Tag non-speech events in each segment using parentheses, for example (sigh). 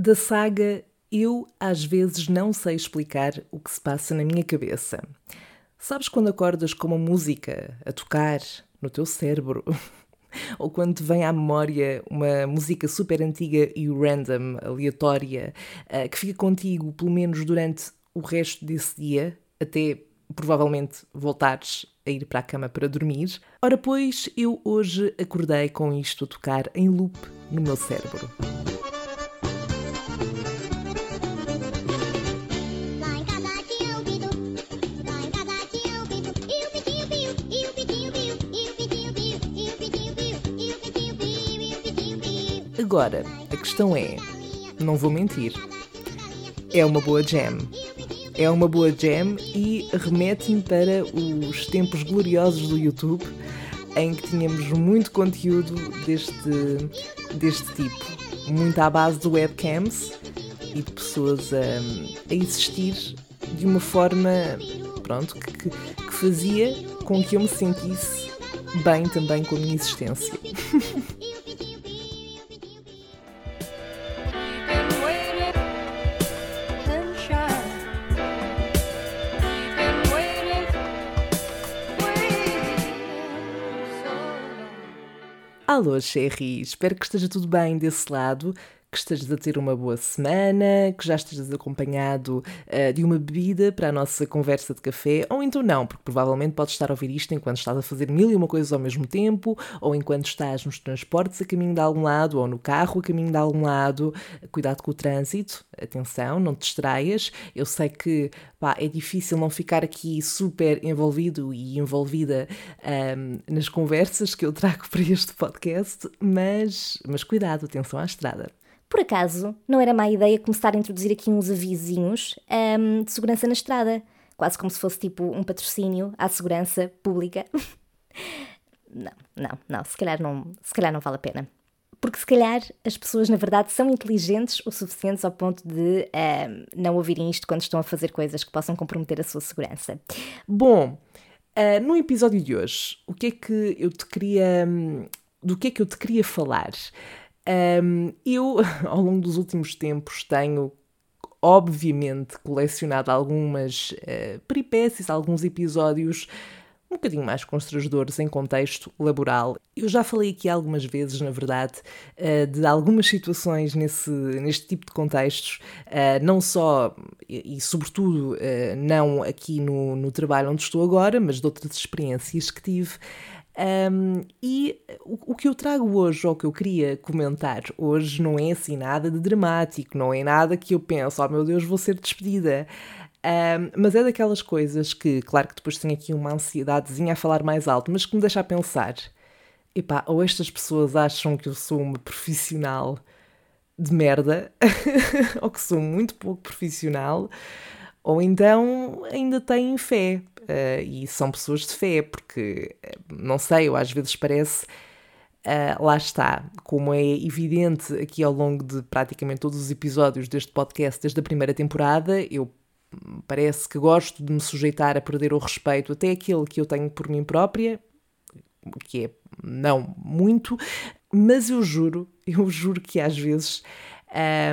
Da saga Eu às vezes não sei explicar o que se passa na minha cabeça. Sabes quando acordas com uma música a tocar no teu cérebro? (laughs) Ou quando te vem à memória uma música super antiga e random, aleatória, eh, que fica contigo pelo menos durante o resto desse dia, até provavelmente voltares a ir para a cama para dormir. Ora, pois, eu hoje acordei com isto a tocar em loop no meu cérebro. Agora, a questão é: não vou mentir, é uma boa jam. É uma boa jam e remete-me para os tempos gloriosos do YouTube em que tínhamos muito conteúdo deste, deste tipo, muito à base de webcams e de pessoas a, a existir de uma forma pronto, que, que fazia com que eu me sentisse bem também com a minha existência. (laughs) Alô, Sherry! Espero que esteja tudo bem desse lado que estejas a ter uma boa semana, que já estejas acompanhado uh, de uma bebida para a nossa conversa de café, ou então não, porque provavelmente podes estar a ouvir isto enquanto estás a fazer mil e uma coisas ao mesmo tempo, ou enquanto estás nos transportes a caminho de algum lado, ou no carro a caminho de algum lado. Cuidado com o trânsito, atenção, não te distraias. Eu sei que pá, é difícil não ficar aqui super envolvido e envolvida um, nas conversas que eu trago (laughs) para este podcast, mas, mas cuidado, atenção à estrada. Por acaso, não era má ideia começar a introduzir aqui uns avisinhos um, de segurança na estrada, quase como se fosse tipo um patrocínio à segurança pública. (laughs) não, não, não, se calhar não, se calhar não vale a pena. Porque se calhar as pessoas na verdade são inteligentes o suficiente ao ponto de um, não ouvirem isto quando estão a fazer coisas que possam comprometer a sua segurança. Bom, uh, no episódio de hoje, o que é que eu te queria. Hum, do que é que eu te queria falar? Um, eu, (laughs) ao longo dos últimos tempos, tenho obviamente colecionado algumas uh, peripécias, alguns episódios um bocadinho mais constrangedores em contexto laboral. Eu já falei aqui algumas vezes, na verdade, uh, de algumas situações nesse, neste tipo de contextos, uh, não só e, e sobretudo não aqui no, no trabalho onde estou agora, mas de outras experiências que tive. Um, e o, o, que eu trago hoje, ou o que eu queria comentar hoje, não é assim nada de dramático, não é nada que eu penso, oh meu Deus, vou ser despedida. Um, mas é daquelas coisas que, claro que depois tenho aqui uma ansiedadezinha a falar mais alto, mas que me deixa a pensar: epá, ou estas pessoas acham que eu sou uma profissional de merda, (laughs) ou que sou muito pouco profissional, ou então ainda têm fé uh, e são pessoas de fé, porque, eh, não sei, eu às vezes parece. Uh, lá está, como é evidente aqui ao longo de praticamente todos os episódios deste podcast, desde a primeira temporada, eu parece que gosto de me sujeitar a perder o respeito até aquele que eu tenho por mim própria, que é não muito, mas eu juro, (laughs) eu juro que às vezes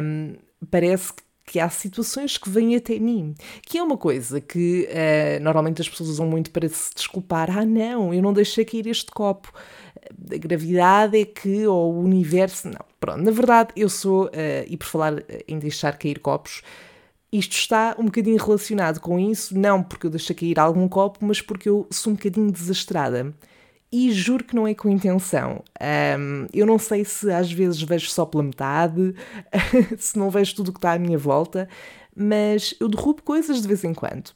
um, parece que que há situações que vêm até mim, que é uma coisa que uh, normalmente as pessoas usam muito para se desculpar. Ah, não, eu não deixei cair este copo. A gravidade é que, ou o universo. Não, pronto. Na verdade, eu sou, uh, e por falar em deixar cair copos, isto está um bocadinho relacionado com isso, não porque eu deixei cair algum copo, mas porque eu sou um bocadinho desastrada e juro que não é com intenção. Um, eu não sei se às vezes vejo só pela metade, (laughs) se não vejo tudo o que está à minha volta, mas eu derrubo coisas de vez em quando.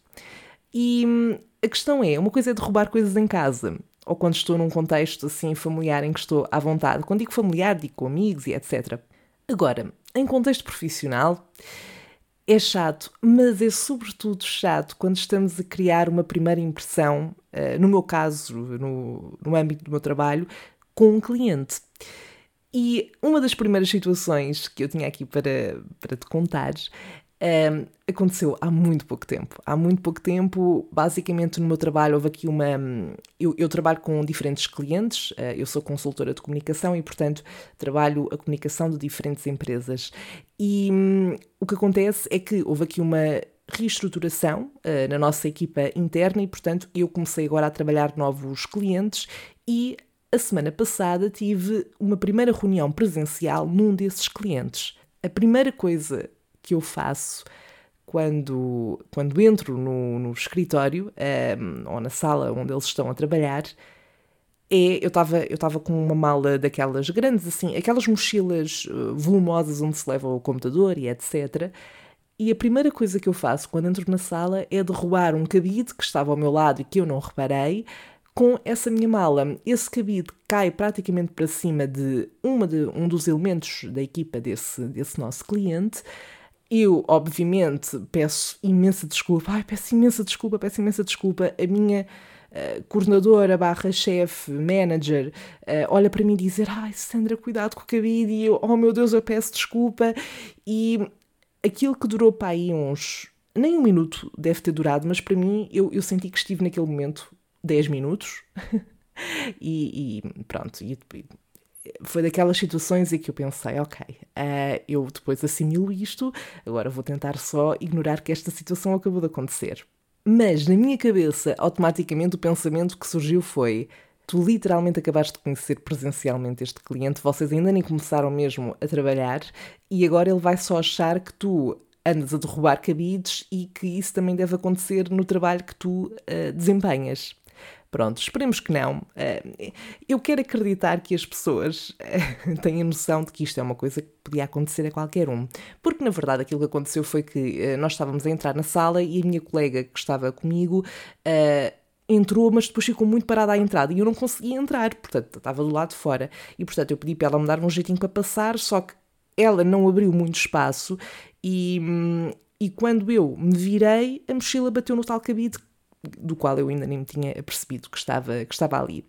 E hum, a questão é: uma coisa é derrubar coisas em casa, ou quando estou num contexto assim familiar em que estou à vontade. Quando digo familiar, digo com amigos e etc. Agora, em contexto profissional, é chato, mas é sobretudo chato quando estamos a criar uma primeira impressão, no meu caso, no, no âmbito do meu trabalho, com um cliente. E uma das primeiras situações que eu tinha aqui para, para te contar Um, aconteceu há muito pouco tempo. Há muito pouco tempo, basicamente no meu trabalho, houve aqui uma. Eu, eu trabalho com diferentes clientes, uh, eu sou consultora de comunicação e, portanto, trabalho a comunicação de diferentes empresas. E um, o que acontece é que houve aqui uma reestruturação uh, na nossa equipa interna e, portanto, eu comecei agora a trabalhar novos clientes e a semana passada tive uma primeira reunião presencial num desses clientes. A primeira coisa que eu faço quando, quando entro no, no escritório um, ehm, ou na sala onde eles estão a trabalhar é, eu estava eu tava com uma mala daquelas grandes, assim, aquelas mochilas uh, volumosas onde se leva o computador e etc. E a primeira coisa que eu faço quando entro na sala é derrubar um cabide que estava ao meu lado e que eu não reparei com essa minha mala. Esse cabide cai praticamente para cima de, uma de um dos elementos da equipa desse, desse nosso cliente eu, obviamente, peço imensa desculpa. Ai, peço imensa desculpa, peço imensa desculpa. A minha uh, coordenadora barra chefe, manager, uh, olha para mim e dizer ai, Sandra, cuidado com o cabide. E eu, oh meu Deus, eu peço desculpa. E aquilo que durou para aí uns... Nem um minuto deve ter durado, mas para mim, eu, eu senti que estive naquele momento 10 minutos. (laughs) e, e, pronto, e, foi daquelas situações em que eu pensei, ok, uh, eu depois assimilo isto, agora vou tentar só ignorar que esta situação acabou de acontecer. Mas na minha cabeça, automaticamente o pensamento que surgiu foi: tu literalmente acabaste de conhecer presencialmente este cliente, vocês ainda nem começaram mesmo a trabalhar e agora ele vai só achar que tu andas a derrubar cabides e que isso também deve acontecer no trabalho que tu uh, desempenhas. Pronto, esperemos que não. Eh, eu quero acreditar que as pessoas eh, (laughs) têm a noção de que isto é uma coisa que podia acontecer a qualquer um. Porque, na verdade, aquilo que aconteceu foi que eh, nós estávamos a entrar na sala e a minha colega que estava comigo entrou, mas depois ficou muito parada à entrada e eu não conseguia entrar, portanto, estava do lado de fora. E, portanto, eu pedi para ela me dar um jeitinho para passar, só que ela não abriu muito espaço e, hum, e quando eu me virei, a mochila bateu no tal cabide do qual eu ainda nem me tinha percebido que estava, que estava ali.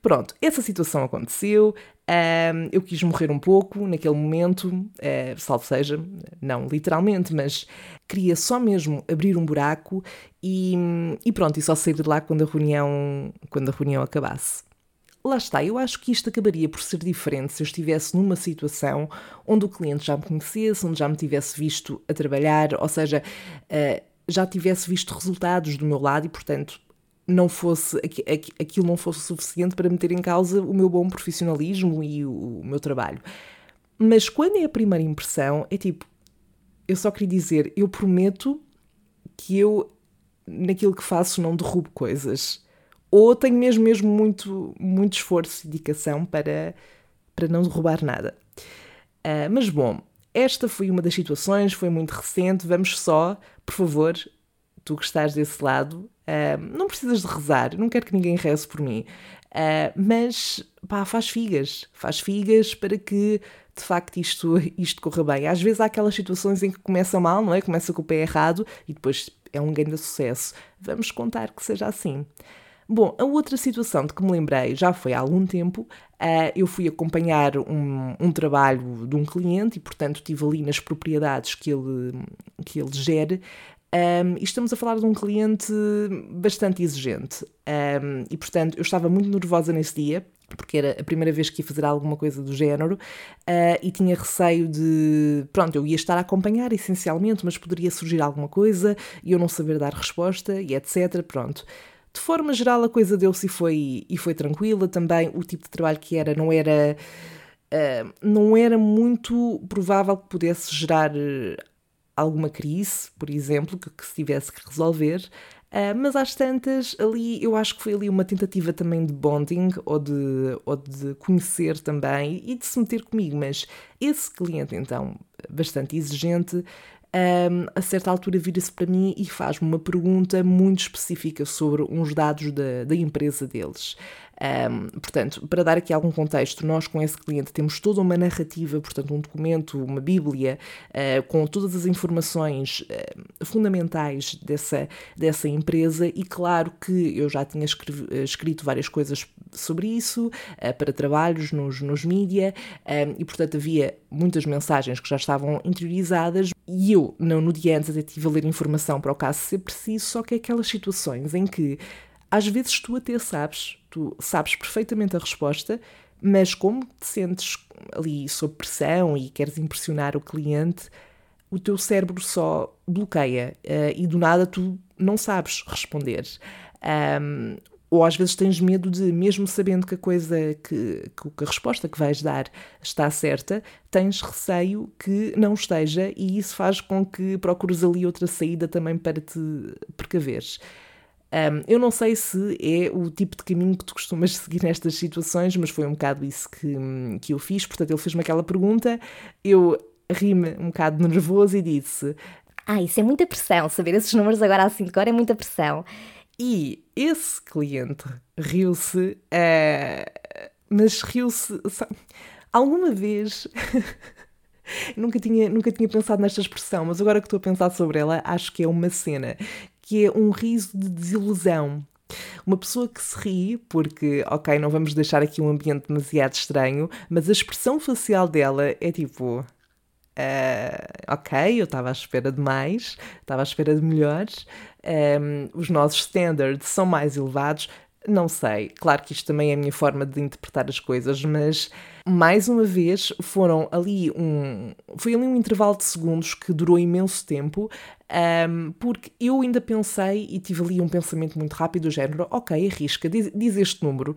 Pronto, essa situação aconteceu, um, eu quis morrer um pouco naquele momento, uh, salvo seja, não literalmente, mas queria só mesmo abrir um buraco e, e pronto, e só sair de lá quando a reunião, quando a reunião acabasse. Lá está, eu acho que isto acabaria por ser diferente se eu estivesse numa situação onde o cliente já me conhecesse, onde já me tivesse visto a trabalhar, ou seja, uh, já tivesse visto resultados do meu lado e, portanto, não fosse aquilo não fosse suficiente para meter em causa o meu bom profissionalismo e o, meu trabalho. Mas quando é a primeira impressão, é tipo, eu só queria dizer, eu prometo que eu naquilo que faço não derrubo coisas. Ou tenho mesmo mesmo muito muito esforço e dedicação para para não derrubar nada. Uh, mas bom, esta foi uma das situações, foi muito recente. Vamos só, por favor, tu que estás desse lado, uh, não precisas de rezar, não quero que ninguém reze por mim, uh, mas pá, faz figas, faz figas para que de facto isto, (laughs) isto corra bem. Às vezes há aquelas situações em que começa mal, não é? Começa com o pé errado e depois é um ganho de sucesso. Vamos contar que seja assim. Bom, a outra situação de que me lembrei já foi há algum tempo. Uh, eu fui acompanhar um, um, trabalho de um cliente e, portanto, estive ali nas propriedades que ele, que ele gere. Um, e estamos a falar de um cliente bastante exigente. Um, e, portanto, eu estava muito nervosa nesse dia, porque era a primeira vez que ia fazer alguma coisa do género, uh, e tinha receio de. Pronto, eu ia estar a acompanhar essencialmente, mas poderia surgir alguma coisa e eu não saber dar resposta e etc. Pronto. De forma geral, a coisa deu-se e foi, e foi tranquila. Também o tipo de trabalho que era não era. Uh, não era muito provável que pudesse gerar uh, alguma crise, por exemplo, que, que se tivesse que resolver. Uh, mas às tantas, ali eu acho que foi ali uma tentativa também de bonding ou de, ou de conhecer também e de se meter comigo. Mas esse cliente, então, bastante exigente, um, a certa altura vira-se para mim e faz-me uma pergunta muito específica sobre uns dados da, da empresa deles. Um, portanto, para dar aqui algum contexto, nós com esse cliente temos toda uma narrativa, portanto, um documento, uma bíblia, uh, com todas as informações uh, fundamentais dessa, dessa empresa e claro que eu já tinha escrito várias coisas sobre isso, uh, para trabalhos nos, nos mídia, e portanto havia muitas mensagens que já estavam interiorizadas e eu, não, no dia antes, até estive a ler informação para o caso ser preciso, só que aquelas situações em que às vezes tu até sabes, tu sabes perfeitamente a resposta, mas como te sentes ali sob pressão e queres impressionar o cliente, o teu cérebro só bloqueia uh, e do nada tu não sabes responder. Um, ou às vezes tens medo de, mesmo sabendo que a coisa, que, que a resposta que vais dar está certa, tens receio que não esteja e isso faz com que procures ali outra saída também para te precaveres. Um, eu não sei se é o tipo de caminho que tu costumas (laughs) seguir nestas situações, mas foi um bocado isso que, que eu fiz. Portanto, ele fez-me aquela pergunta, eu ri-me um bocado nervoso e disse: Ah, isso é muita pressão, saber esses números agora assim de cor é muita pressão. E esse cliente riu-se, uh, mas riu-se. Alguma vez. (laughs) nunca, tinha, nunca tinha pensado nesta expressão, mas agora que estou a pensar sobre ela, acho que é uma cena que é um riso de desilusão. Uma pessoa que se ri, porque, ok, não vamos deixar aqui um ambiente demasiado estranho, mas a expressão facial dela é tipo. Uh, ok, eu estava à espera de mais, estava à espera de melhores, um, os nossos standards são mais elevados, não sei, claro que isto também é a minha forma de interpretar as coisas, mas mais uma vez foram ali um. Foi ali um intervalo de segundos que durou imenso tempo, um, porque eu ainda pensei e tive ali um pensamento muito rápido do género: ok, arrisca, diz, diz este número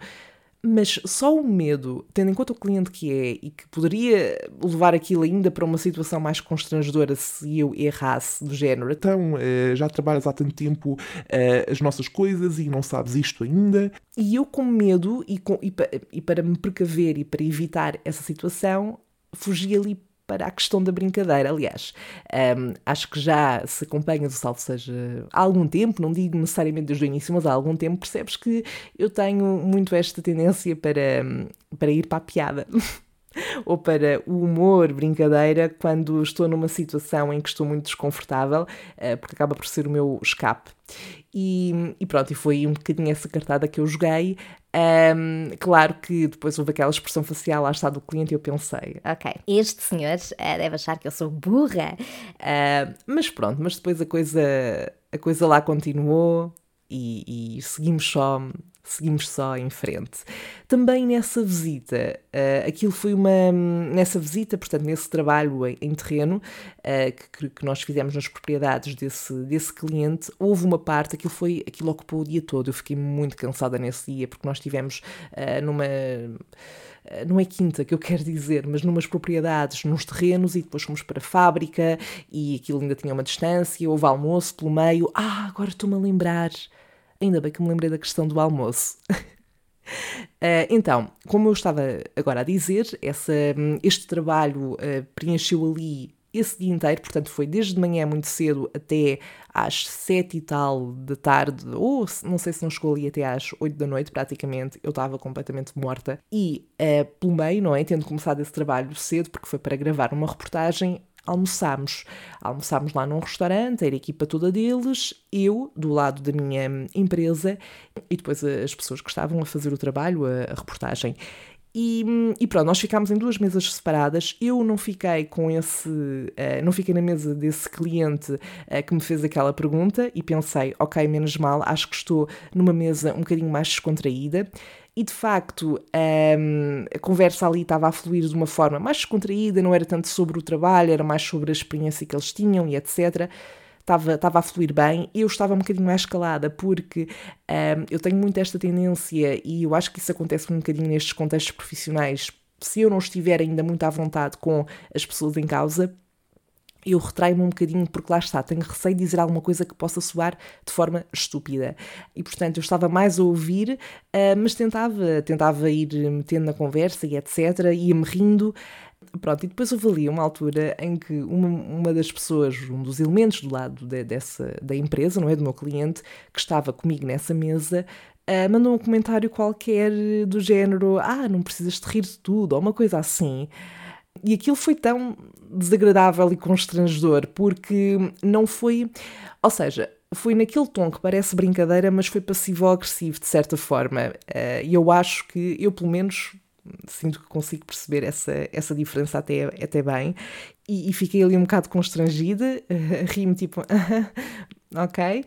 mas só o medo, tendo em conta o cliente que é e que poderia levar aquilo ainda para uma situação mais constrangedora se eu errasse do género. Então, uh, já trabalhas há tanto tempo uh, as nossas coisas e não sabes isto ainda. E eu, com medo e, com, e, pa, e para me precaver e para evitar essa situação, fugi ali para a questão da brincadeira. Aliás, um, acho que já se acompanhas o Salve Seja há algum tempo, não digo necessariamente desde o início, mas há algum tempo, percebes que eu tenho muito esta tendência para, para ir para a piada. (laughs) ou para o humor, brincadeira, quando estou numa situação em que estou muito desconfortável, uh, porque acaba por ser o meu escape. E, e, pronto, e foi um bocadinho essa cartada que eu joguei. Um, claro que depois houve aquela expressão facial lá está do cliente e eu pensei, ok, este senhor uh, deve achar que eu sou burra. Uh, mas pronto, mas depois a coisa, a coisa lá continuou e, e seguimos só seguimos só em frente. Também nessa visita, uh, aquilo foi uma. Nessa visita, portanto, nesse trabalho em, em terreno uh, que, que, nós fizemos nas propriedades desse, desse cliente, houve uma parte, aquilo, foi, aquilo ocupou o dia todo. Eu fiquei muito cansada nesse dia, porque nós estivemos uh, numa não é quinta que eu quero dizer, mas numas propriedades, nos terrenos, e depois fomos para a fábrica e aquilo ainda tinha uma distância, houve almoço pelo meio. Ah, agora estou-me a lembrar. Ainda bem que me lembrei da questão do almoço. Uh, (laughs) então, como eu estava agora a dizer, essa, este trabalho uh, preencheu ali esse dia inteiro, portanto foi desde de manhã muito cedo até às sete e tal da tarde, ou não sei se não chegou ali até às oito da noite praticamente, eu estava completamente morta. E uh, pelo meio, não é, tendo começado esse trabalho cedo, porque foi para gravar uma reportagem, almoçámos. Almoçámos lá num restaurante, era a equipa toda deles, eu do lado da minha empresa e depois as pessoas que estavam a fazer o trabalho, a, a reportagem. E, e, pronto, nós ficámos em duas mesas separadas. Eu não fiquei com esse. Uh, não fiquei na mesa desse cliente uh, que me fez aquela pergunta e pensei, ok, menos mal, acho que estou numa mesa um bocadinho mais descontraída e de facto um, a conversa ali estava a fluir de uma forma mais descontraída, não era tanto sobre o trabalho, era mais sobre a experiência que eles tinham e etc. Estava, estava a fluir bem, eu estava um bocadinho mais calada porque um, eu tenho muito esta tendência e eu acho que isso acontece um bocadinho nestes contextos profissionais. Se eu não estiver ainda muito à vontade com as pessoas em causa, eu retraio-me um bocadinho porque lá está, tenho receio de dizer alguma coisa que possa soar de forma estúpida. E portanto eu estava mais a ouvir, uh, mas tentava, tentava ir metendo na conversa e etc. Ia-me rindo. Pronto, e depois houve ali uma altura em que uma, uma das pessoas, um dos elementos do lado de, dessa, da empresa, não é? Do meu cliente, que estava comigo nessa mesa, uh, mandou um comentário qualquer do género: Ah, não precisas de rir de tudo, ou uma coisa assim. E aquilo foi tão desagradável e constrangedor, porque não foi. Ou seja, foi naquele tom que parece brincadeira, mas foi passivo-agressivo, de certa forma. Eh, e eu acho que eu, pelo menos, sinto que consigo perceber essa, essa diferença até, até bem. E, e fiquei ali um bocado constrangida, (laughs) ri-me tipo, (laughs) ok?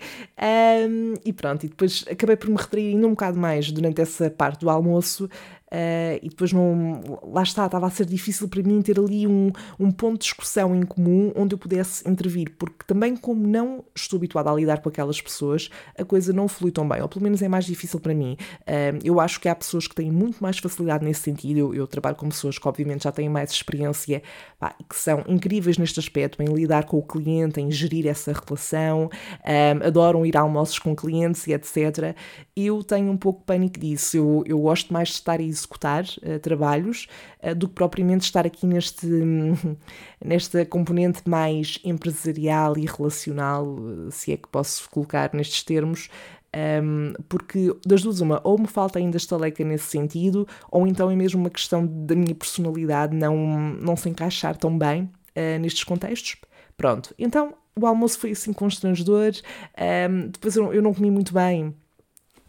Um, e pronto, e depois acabei por me retrair ainda um bocado mais durante essa parte do almoço, Uh, e depois não. Lá está, estava a ser difícil para mim ter ali um, um ponto de discussão em comum onde eu pudesse intervir, porque também, como não estou habituada a lidar com aquelas pessoas, a coisa não flui tão bem, ou pelo menos é mais difícil para mim. Uh, eu acho que há pessoas que têm muito mais facilidade nesse sentido. Eu, eu trabalho com pessoas que, obviamente, já têm mais experiência pá, e que são incríveis neste aspecto, em lidar com o cliente, em gerir essa relação, ah, adoram ir a almoços com clientes e etc. Eu tenho um pouco pânico disso. Eu, eu gosto mais de estar executar uh, trabalhos uh, do que propriamente estar aqui neste, (laughs) nesta componente mais empresarial e relacional, uh, se é que posso colocar nestes termos. Um, ehm, porque das duas, uma, ou me falta ainda estaleca nesse sentido, ou então é mesmo uma questão da minha personalidade não, não se encaixar tão bem nestes contextos. Pronto, então o almoço foi assim constrangedor, um, ehm, depois eu, eu não comi muito bem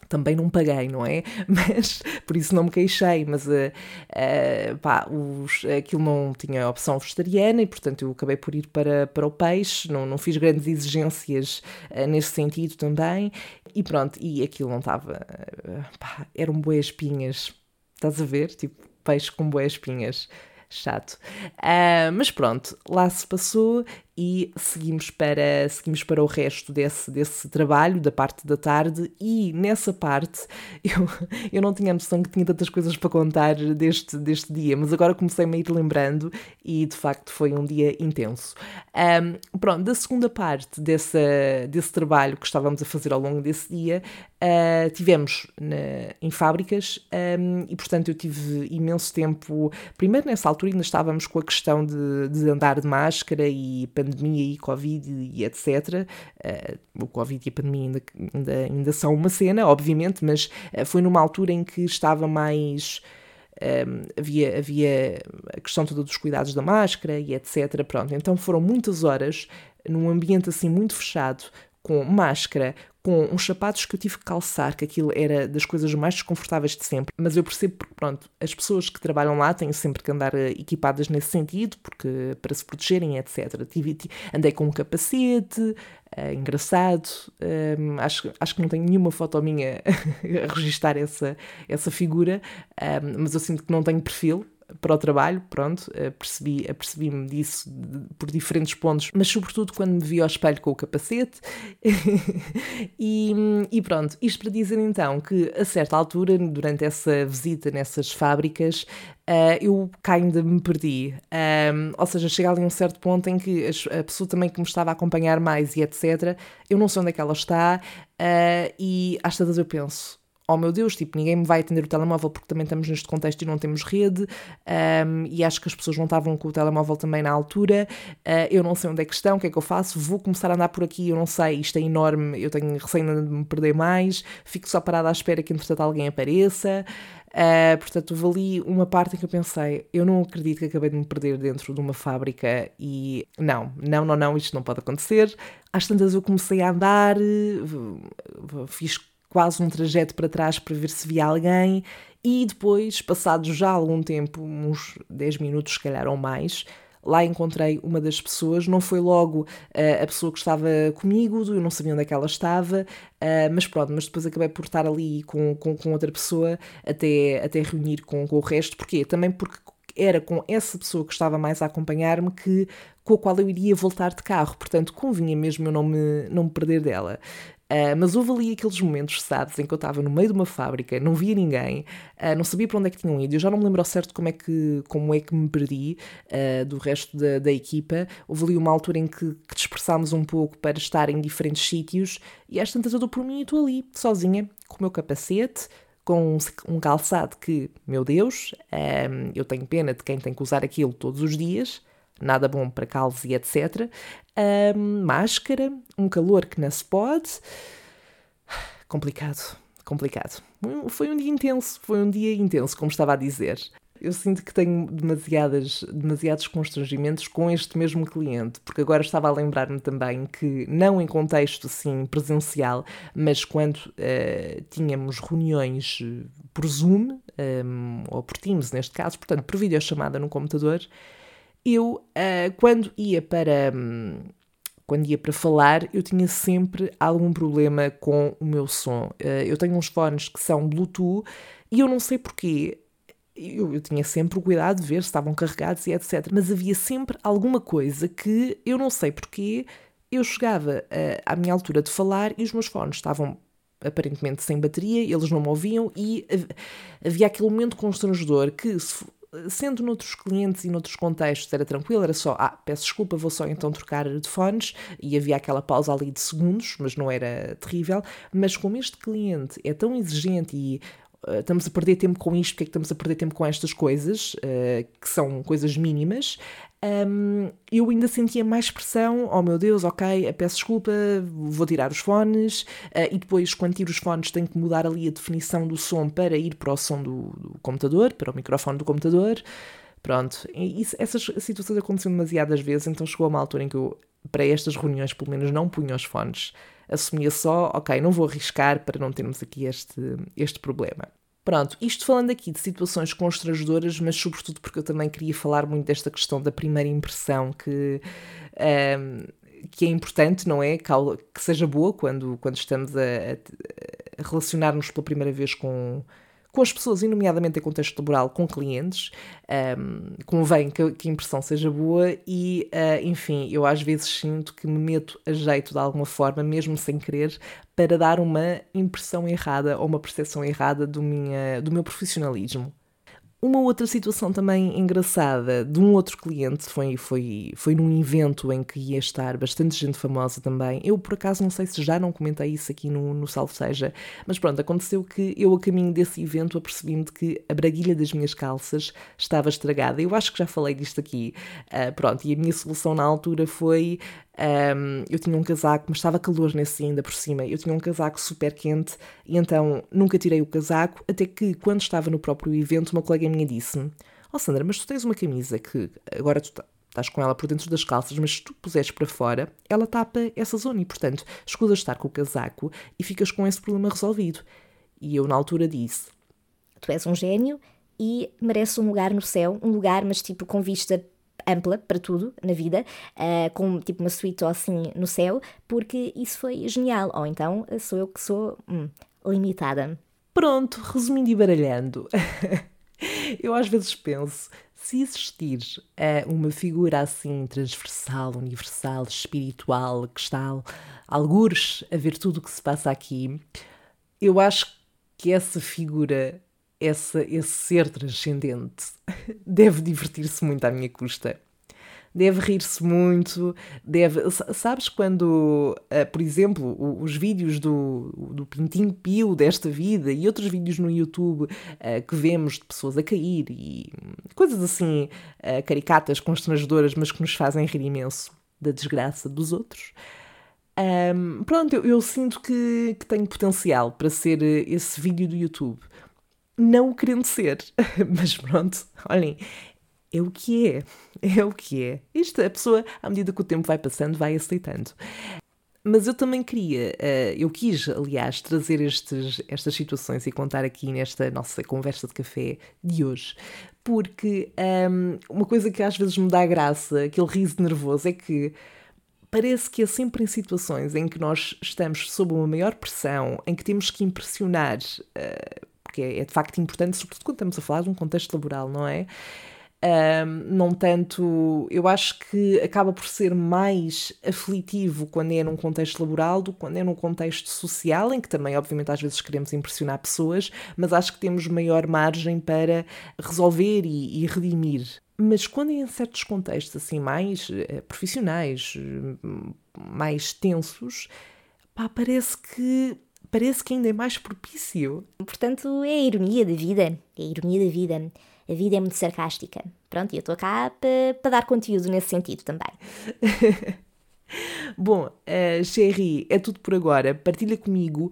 também não paguei, não é? (laughs) Mas por isso não me queixei, mas uh, uh, pá, os, aquilo não tinha opção vegetariana e portanto eu acabei por ir para, para o peixe, não, não fiz grandes exigências uh, nesse sentido também e pronto, e aquilo não estava, uh, eram boas espinhas, estás a ver? Tipo, peixe com boas espinhas chato. Uh, mas pronto, lá se passou e seguimos para, seguimos para o resto desse, desse trabalho, da parte da tarde, e nessa parte (laughs) eu, eu não tinha noção que tinha tantas coisas para contar deste, deste dia, mas agora comecei-me a ir lembrando e de facto foi um dia intenso. Um, pronto, da segunda parte dessa, desse trabalho que estávamos a fazer ao longo desse dia, uh, tivemos na, em fábricas um, e portanto eu tive imenso tempo, primeiro nessa altura ainda estávamos com a questão de, de andar de máscara e pandemia e Covid e etc. Uh, eh, o Covid e a pandemia ainda, ainda, ainda são uma cena, obviamente, mas uh, foi numa altura em que estava mais. Um, ehm, havia, havia a questão toda dos cuidados da máscara e etc. Pronto, então foram muitas horas num ambiente assim muito fechado, com máscara, com uns sapatos que eu tive que calçar, que aquilo era das coisas mais desconfortáveis de sempre. Mas eu percebo porque, pronto, as pessoas que trabalham lá têm sempre que andar eh, equipadas nesse sentido, porque para se protegerem, etc. Tive, andei com um capacete, uh, engraçado. Ehm, acho, acho que não tenho nenhuma foto minha (laughs) a registar essa, essa figura, ehm, mas eu sinto que não tenho perfil para o trabalho, pronto, percebi, apercebi-me disso por diferentes pontos, mas sobretudo quando me vi ao espelho com o capacete. (laughs) e, e, pronto, isto para dizer então que a certa altura, durante essa visita nessas fábricas, uh, eu ainda me perdi. Um, ou seja, chega ali um certo ponto em que a, a, pessoa também que me estava a acompanhar mais e etc., eu não sei onde é que ela está, uh, e às tantas eu penso oh meu Deus, tipo, ninguém me vai atender o telemóvel porque também estamos neste contexto e não temos rede, um, e acho que as pessoas não estavam com o telemóvel também na altura, uh, eu não sei onde é que estão, o que é que eu faço, vou começar a andar por aqui, eu não sei, isto é enorme, eu tenho receio de me perder mais, fico só parada à espera que entretanto alguém apareça, uh, portanto houve ali uma parte em que eu pensei, eu não acredito que acabei de me perder dentro de uma fábrica e não, não, não, não, isto não pode acontecer, às tantas eu comecei a andar, fiz quase um trajeto para trás para ver se via alguém e depois, passado já algum tempo, uns 10 minutos se calhar ou mais, lá encontrei uma das pessoas, não foi logo uh, a pessoa que estava comigo, eu não sabia onde é que ela estava, uh, mas pronto, mas depois acabei por estar ali com, com, com outra pessoa até, até reunir com, com o resto, porquê? Também porque era com essa pessoa que estava mais a acompanhar-me que com a qual eu iria voltar de carro, portanto convinha mesmo eu não me, não me perder dela. Uh, mas houve ali aqueles momentos, sabes, em que eu estava no meio de uma fábrica, não via ninguém, uh, não sabia para onde é que tinham ido, eu já não me lembro ao certo como é que, como é que me perdi uh, do resto da, da, equipa. Houve ali uma altura em que, que dispersámos um pouco para estar em diferentes sítios e às tantas eu dou por mim e estou ali, sozinha, com o meu capacete, com um calçado que, meu Deus, eu tenho pena de quem tem que usar aquilo todos os dias nada bom para calos e etc. Um, máscara, um calor que não se pode. Complicado, complicado. Foi um dia intenso, foi um dia intenso, como estava a dizer. Eu sinto que tenho demasiadas, demasiados constrangimentos com este mesmo cliente, porque agora estava a lembrar-me também que, não em contexto assim presencial, mas quando uh, tínhamos reuniões por Zoom, um, ou por Teams neste caso, portanto por videochamada no computador, eu, uh, quando ia para. Um, quando ia para falar, eu tinha sempre algum problema com o meu som. Uh, eu tenho uns fones que são Bluetooth e eu não sei porquê. Eu, eu, tinha sempre o cuidado de ver se estavam carregados e etc. Mas havia sempre alguma coisa que eu não sei porquê. Eu chegava uh, à minha altura de falar e os meus fones estavam aparentemente sem bateria, eles não me ouviam e havia aquele momento constrangedor que, se, sendo noutros clientes e noutros contextos era tranquilo, era só, ah, peço desculpa, vou só então trocar de fones, e havia aquela pausa ali de segundos, mas não era terrível. Mas como este cliente é tão exigente e estamos a perder tempo com isto, porque é que estamos a perder tempo com estas coisas, uh, que são coisas mínimas, um, eu ainda sentia mais pressão, oh meu Deus, ok, peço desculpa, vou tirar os fones, uh, e depois, quando tiro os fones, tenho que mudar ali a definição do som para ir para o som do, do computador, para o microfone do computador. Pronto, isso, essas situações aconteceram demasiadas vezes, então chegou a uma altura em que eu, para estas reuniões, pelo menos não punha os fones. Assumia só, ok, não vou arriscar para não termos aqui este, este problema. Pronto, isto falando aqui de situações constrangedoras, mas sobretudo porque eu também queria falar muito desta questão da primeira impressão que, um, que é importante, não é? Que, que seja boa quando, quando estamos a, a relacionar-nos pela primeira vez com, com as pessoas, e nomeadamente em contexto laboral, com clientes, um, convém que, que, a impressão seja boa e, uh, enfim, eu às vezes sinto que me meto a jeito de alguma forma, mesmo sem querer, para dar uma impressão errada ou uma percepção errada do, minha, do meu profissionalismo. Uma outra situação também engraçada de um outro cliente foi, foi, foi num evento em que ia estar bastante gente famosa também. Eu, por acaso, não sei se já não comentei isso aqui no, no Salve Seja, mas pronto, aconteceu que eu, a caminho desse evento, apercebi-me de que a braguilha das minhas calças estava estragada. Eu acho que já falei disto aqui. Uh, pronto, e a minha solução na altura foi um, eu tinha um casaco, mas estava calor nesse ainda por cima. Eu tinha um casaco super quente e então nunca tirei o casaco, até que quando estava no próprio evento, uma colega minha disse-me: Oh Sandra, mas tu tens uma camisa que agora tu estás com ela por dentro das calças, mas se tu puseres para fora, ela tapa essa zona e, portanto, escusas estar com o casaco e ficas com esse problema resolvido. E eu, na altura, disse: Tu és um gênio e mereces um lugar no céu, um lugar, mas tipo com vista ampla para tudo na vida, uh, com tipo uma suíte ou assim no céu, porque isso foi genial. Ou então sou eu que sou hum, limitada. Pronto, resumindo e baralhando. (laughs) eu às vezes penso, se existir uh, uma figura assim transversal, universal, espiritual, que está algures a ver tudo o que se passa aqui, eu acho que essa figura essa, esse ser transcendente (laughs) deve divertir-se muito à minha custa. Deve rir-se muito, deve. Sabes quando, uh, por exemplo, os vídeos do, do Pintinho Pio desta vida e outros vídeos no YouTube uh, que vemos de pessoas a cair e coisas assim uh, caricatas, constrangedoras, mas que nos fazem rir imenso da desgraça dos outros. Um, pronto, eu, eu sinto que, que tenho potencial para ser esse vídeo do YouTube não querendo ser. (laughs) Mas pronto, olhem, é o que é. É o que é. Isto, a pessoa, à medida que o tempo vai passando, vai aceitando. Mas eu também queria, uh, eu quis, aliás, trazer estes, estas situações e contar aqui nesta nossa conversa de café de hoje, porque um, ehm, uma coisa que às vezes me dá graça, aquele riso nervoso, é que parece que é sempre em situações em que nós estamos sob uma maior pressão, em que temos que impressionar uh, porque é, é de facto importante, sobretudo quando estamos a falar de um contexto laboral, não é? Um, não tanto, eu acho que acaba por ser mais aflitivo quando é num contexto laboral do que quando é num contexto social, em que também, obviamente, às vezes queremos impressionar pessoas, mas acho que temos maior margem para resolver e, e redimir. Mas quando é em certos contextos assim mais uh, profissionais, uh, mais tensos, pá, parece que parece que ainda é mais propício. Portanto, é a ironia da vida. É a ironia da vida. A vida é muito sarcástica. Pronto, e eu estou cá para, dar conteúdo nesse sentido também. (laughs) Bom, uh, é tudo por agora. Partilha comigo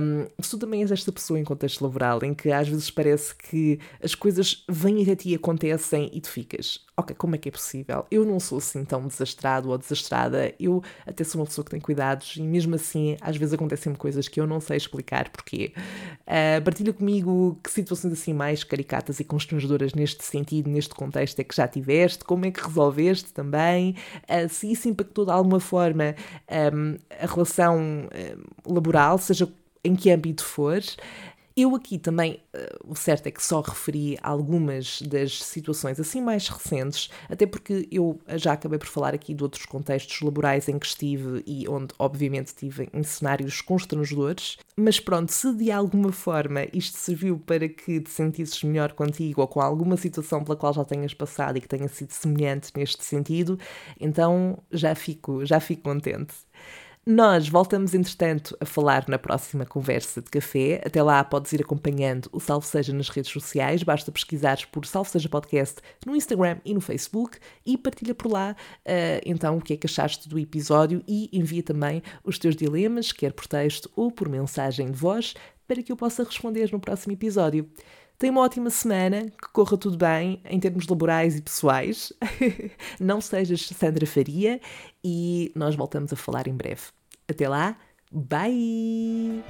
um, se tu também és esta pessoa em contexto laboral em que às vezes parece que as coisas vêm até ti, acontecem e tu ficas ok, como é que é possível? Eu não sou assim tão desastrado ou desastrada, eu até sou uma pessoa que tem cuidados e mesmo assim às vezes acontecem-me coisas que eu não sei explicar porquê. Uh, partilha comigo que situações assim mais caricatas e constrangedoras neste sentido, neste contexto é que já tiveste, como é que resolveste também, uh, se isso impactou de alguma forma um, a relação um, laboral, seja em que âmbito for. Eu aqui também, uh, o certo é que só referi algumas das situações assim mais recentes, até porque eu já acabei por falar aqui de outros contextos laborais em que estive e onde, obviamente, estive em cenários constrangedores. Mas pronto, se de alguma forma isto serviu para que te sentisses melhor contigo ou com alguma situação pela qual já tenhas passado e que tenha sido semelhante neste sentido, então já fico, já fico contente. Nós voltamos, entretanto, a falar na próxima conversa de café. Até lá podes ir acompanhando o Salve Seja nas redes sociais. Basta pesquisares por Salve Seja Podcast no Instagram e no Facebook e partilha por lá uh, então o que é que achaste do episódio e envia também os teus dilemas, quer por texto ou por mensagem de voz, para que eu possa responder no próximo episódio. Tenha uma ótima semana, que corra tudo bem em termos laborais e pessoais. (laughs) Não sejas Sandra Faria e nós voltamos a falar em breve. Até lá, bye!